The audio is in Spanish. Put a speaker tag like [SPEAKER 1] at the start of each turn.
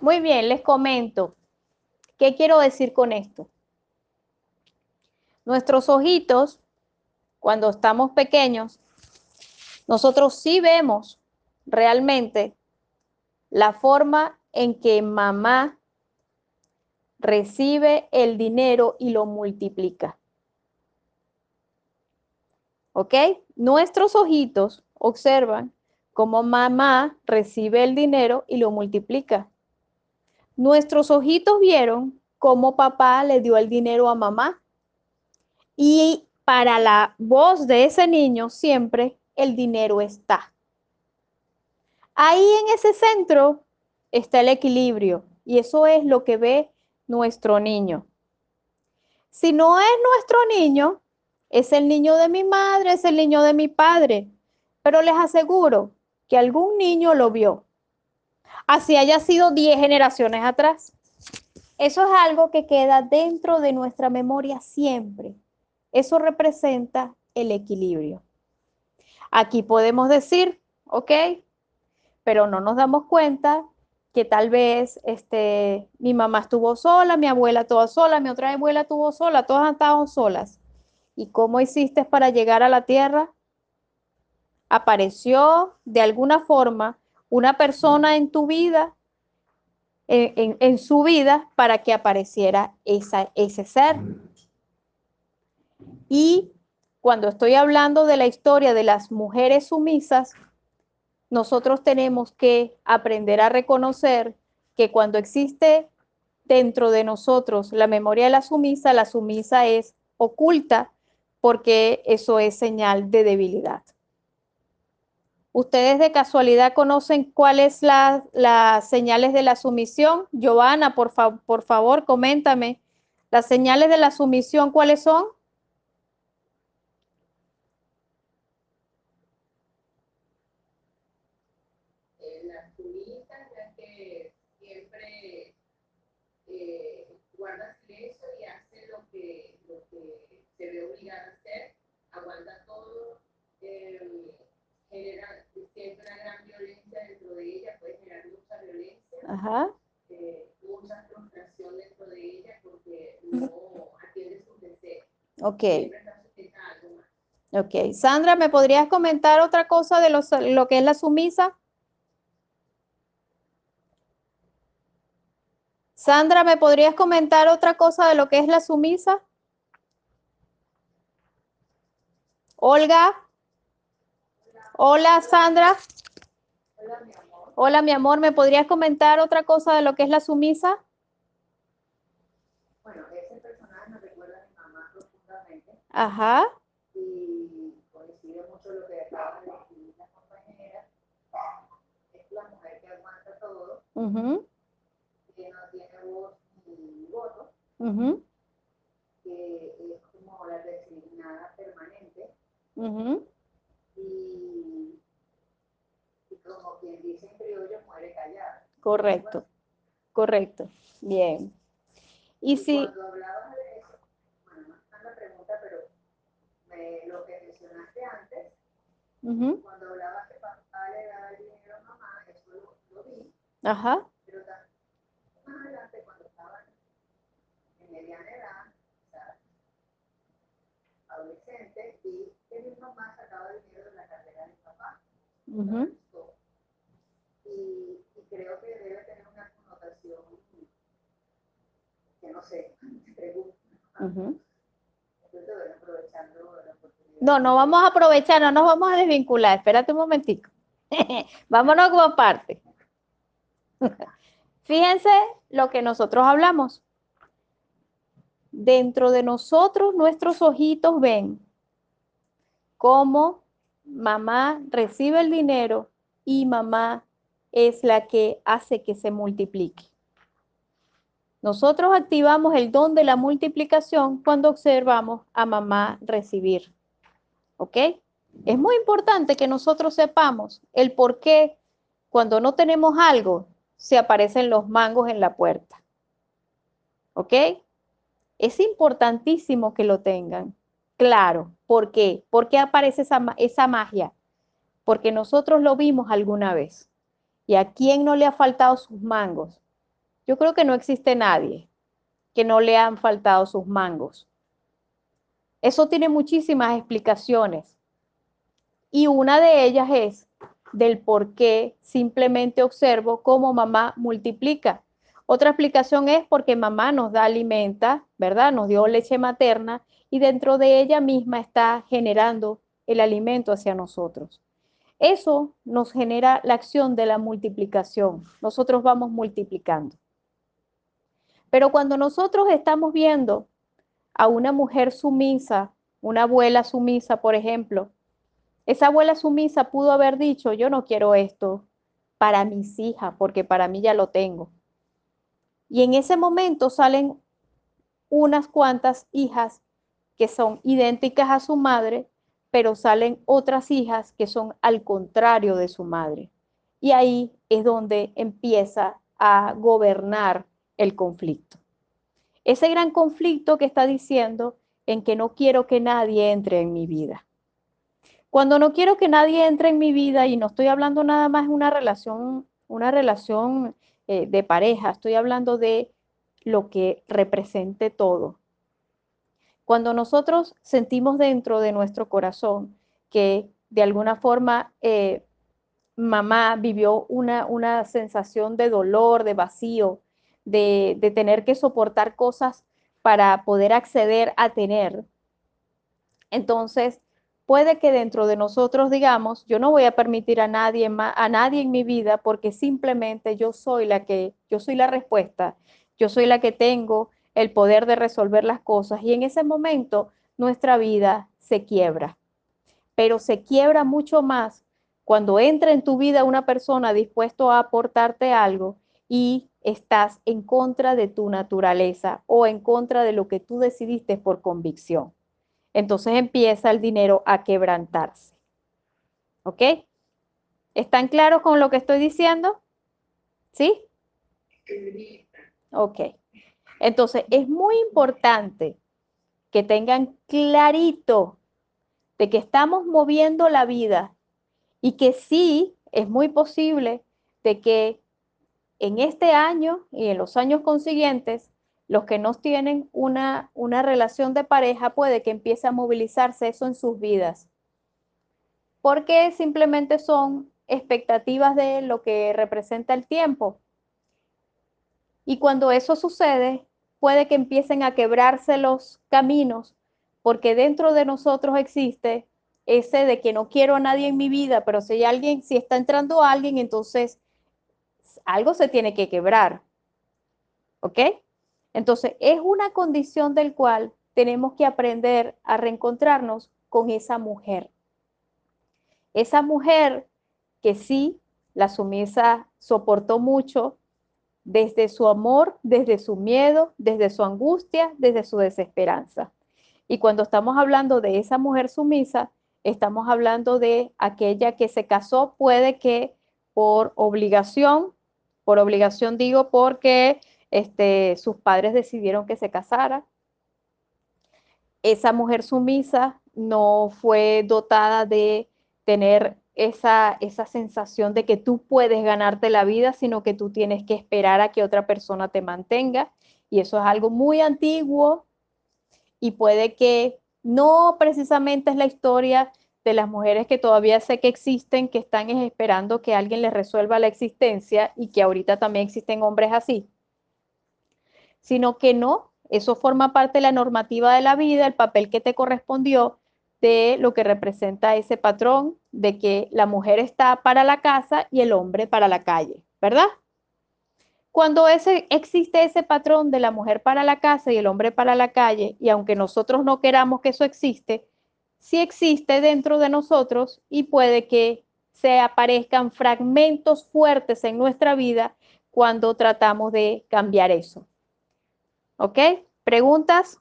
[SPEAKER 1] Muy bien, les comento. ¿Qué quiero decir con esto? Nuestros ojitos, cuando estamos pequeños, nosotros sí vemos realmente la forma en que mamá recibe el dinero y lo multiplica. ¿Ok? Nuestros ojitos observan cómo mamá recibe el dinero y lo multiplica. Nuestros ojitos vieron cómo papá le dio el dinero a mamá. Y para la voz de ese niño siempre el dinero está. Ahí en ese centro está el equilibrio y eso es lo que ve nuestro niño. Si no es nuestro niño, es el niño de mi madre, es el niño de mi padre, pero les aseguro que algún niño lo vio. Así haya sido 10 generaciones atrás. Eso es algo que queda dentro de nuestra memoria siempre. Eso representa el equilibrio. Aquí podemos decir, ok, pero no nos damos cuenta que tal vez este, mi mamá estuvo sola, mi abuela toda sola, mi otra abuela estuvo sola, todas estado solas. ¿Y cómo hiciste para llegar a la tierra? Apareció de alguna forma una persona en tu vida, en, en, su vida, para que apareciera ese ser. Y cuando estoy hablando de la historia de las mujeres sumisas, nosotros tenemos que aprender a reconocer que cuando existe dentro de nosotros la memoria de la sumisa, la sumisa es oculta porque eso es señal de debilidad. ¿Ustedes de casualidad conocen cuáles las las señales de la sumisión? Giovanna, por, por favor, coméntame. ¿Las señales de la sumisión cuáles son?
[SPEAKER 2] aguanta todo, eh, genera siempre una gran violencia dentro de ella, puede generar mucha violencia,
[SPEAKER 1] Ajá. Sandra, ¿me podrías comentar otra cosa de los, lo que es la sumisa? Sandra, ¿me podrías comentar otra cosa de lo que es la sumisa? Olga. Hola, Sandra.
[SPEAKER 2] Hola, mi amor.
[SPEAKER 1] Hola, mi amor. ¿Me podrías comentar otra cosa de lo que es la sumisa?
[SPEAKER 2] Bueno, ese personaje me recuerda a mi mamá profundamente.
[SPEAKER 1] Ajá.
[SPEAKER 2] Y coincide mucho lo que acaba de decir la compañera. Es la mujer que aguanta todo,
[SPEAKER 1] Uh
[SPEAKER 2] que no tiene voz ni voto,
[SPEAKER 1] -huh.
[SPEAKER 2] que es como la resignada permanente.
[SPEAKER 1] Uh
[SPEAKER 2] y, y como quien dice en criollo, muere callada.
[SPEAKER 1] Correcto. Correcto. Bien. Y si...
[SPEAKER 2] Cuando hablabas de eso, bueno, no está en la pregunta, pero me, lo que mencionaste antes,
[SPEAKER 1] Uh
[SPEAKER 2] cuando hablabas que papá le daba el dinero a mamá, eso lo, lo vi,
[SPEAKER 1] Ajá.
[SPEAKER 2] pero también más adelante, cuando estaban en mediana edad, o sea, adolescentes, vi que mi mamá sacaba el dinero de la cartera de mi papá.
[SPEAKER 1] Uh
[SPEAKER 2] y, y creo que debe tener una connotación que no sé, pregunto. Entonces, bueno, aprovechando la oportunidad.
[SPEAKER 1] No, no vamos a aprovechar, no nos vamos a desvincular. Espérate un momentico. Vámonos como aparte. Fíjense lo que nosotros hablamos. Dentro de nosotros, nuestros ojitos ven cómo mamá recibe el dinero y mamá es la que hace que se multiplique. Nosotros activamos el don de la multiplicación cuando observamos a mamá recibir. ¿Ok? Es muy importante que nosotros sepamos el por qué cuando no tenemos algo se aparecen los mangos en la puerta. ¿Ok? Es importantísimo que lo tengan. Claro. ¿Por qué? ¿Por qué aparece esa, esa magia? Porque nosotros lo vimos alguna vez. ¿Y a quién no le ha faltado sus mangos? Yo creo que no existe nadie que no le han faltado sus mangos. Eso tiene muchísimas explicaciones. Y una de ellas es del por qué simplemente observo cómo mamá multiplica. Otra explicación es porque mamá nos da alimenta, ¿verdad? Nos dio leche materna y dentro de ella misma está generando el alimento hacia nosotros. Eso nos genera la acción de la multiplicación. Nosotros vamos multiplicando. Pero cuando nosotros estamos viendo a una mujer sumisa, una abuela sumisa, por ejemplo, esa abuela sumisa pudo haber dicho, yo no quiero esto para mis hijas, porque para mí ya lo tengo. Y en ese momento salen unas cuantas hijas que son idénticas a su madre, pero salen otras hijas que son al contrario de su madre. Y ahí es donde empieza a gobernar el conflicto. Ese gran conflicto que está diciendo en que no quiero que nadie entre en mi vida. Cuando no quiero que nadie entre en mi vida y no estoy hablando nada más de una relación, una relación eh, de pareja, estoy hablando de lo que represente todo. Cuando nosotros sentimos dentro de nuestro corazón que de alguna forma eh, mamá vivió una, una sensación de dolor, de vacío, de, tener que soportar cosas para poder acceder a tener. Entonces, puede que dentro de nosotros digamos, yo no voy a permitir a nadie a nadie en mi vida porque simplemente yo soy la que yo soy la respuesta, yo soy la que tengo el poder de resolver las cosas y en ese momento nuestra vida se quiebra. Pero se quiebra mucho más cuando entra en tu vida una persona dispuesto a aportarte algo y estás en contra de tu naturaleza o en contra de lo que tú decidiste por convicción. Entonces empieza el dinero a quebrantarse. ¿Ok? ¿Están claros con lo que estoy diciendo? ¿Sí? Ok. Entonces es muy importante que tengan clarito de que estamos moviendo la vida y que sí es muy posible de que en este año y en los años consiguientes, los que no tienen una, una relación de pareja puede que empiece a movilizarse eso en sus vidas. Porque simplemente son expectativas de lo que representa el tiempo. Y cuando eso sucede, puede que empiecen a quebrarse los caminos, porque dentro de nosotros existe ese de que no quiero a nadie en mi vida, pero si alguien, si está entrando alguien, entonces algo se tiene que quebrar. ¿Ok? Entonces, es una condición del cual tenemos que aprender a reencontrarnos con esa mujer. Esa mujer que sí, la sumisa soportó mucho desde su amor, desde su miedo, desde su angustia, desde su desesperanza. Y cuando estamos hablando de esa mujer sumisa, estamos hablando de aquella que se casó, puede que por obligación por obligación digo porque este, sus padres decidieron que se casara. Esa mujer sumisa no fue dotada de tener esa, esa sensación de que tú puedes ganarte la vida, sino que tú tienes que esperar a que otra persona te mantenga. Y eso es algo muy antiguo y puede que no precisamente es la historia de las mujeres que todavía sé que existen, que están esperando que alguien les resuelva la existencia y que ahorita también existen hombres así, sino que no, eso forma parte de la normativa de la vida, el papel que te correspondió de lo que representa ese patrón de que la mujer está para la casa y el hombre para la calle, ¿verdad? Cuando ese, existe ese patrón de la mujer para la casa y el hombre para la calle, y aunque nosotros no queramos que eso existe, sí existe dentro de nosotros y puede que se aparezcan fragmentos fuertes en nuestra vida cuando tratamos de cambiar eso. ¿Ok? ¿Preguntas?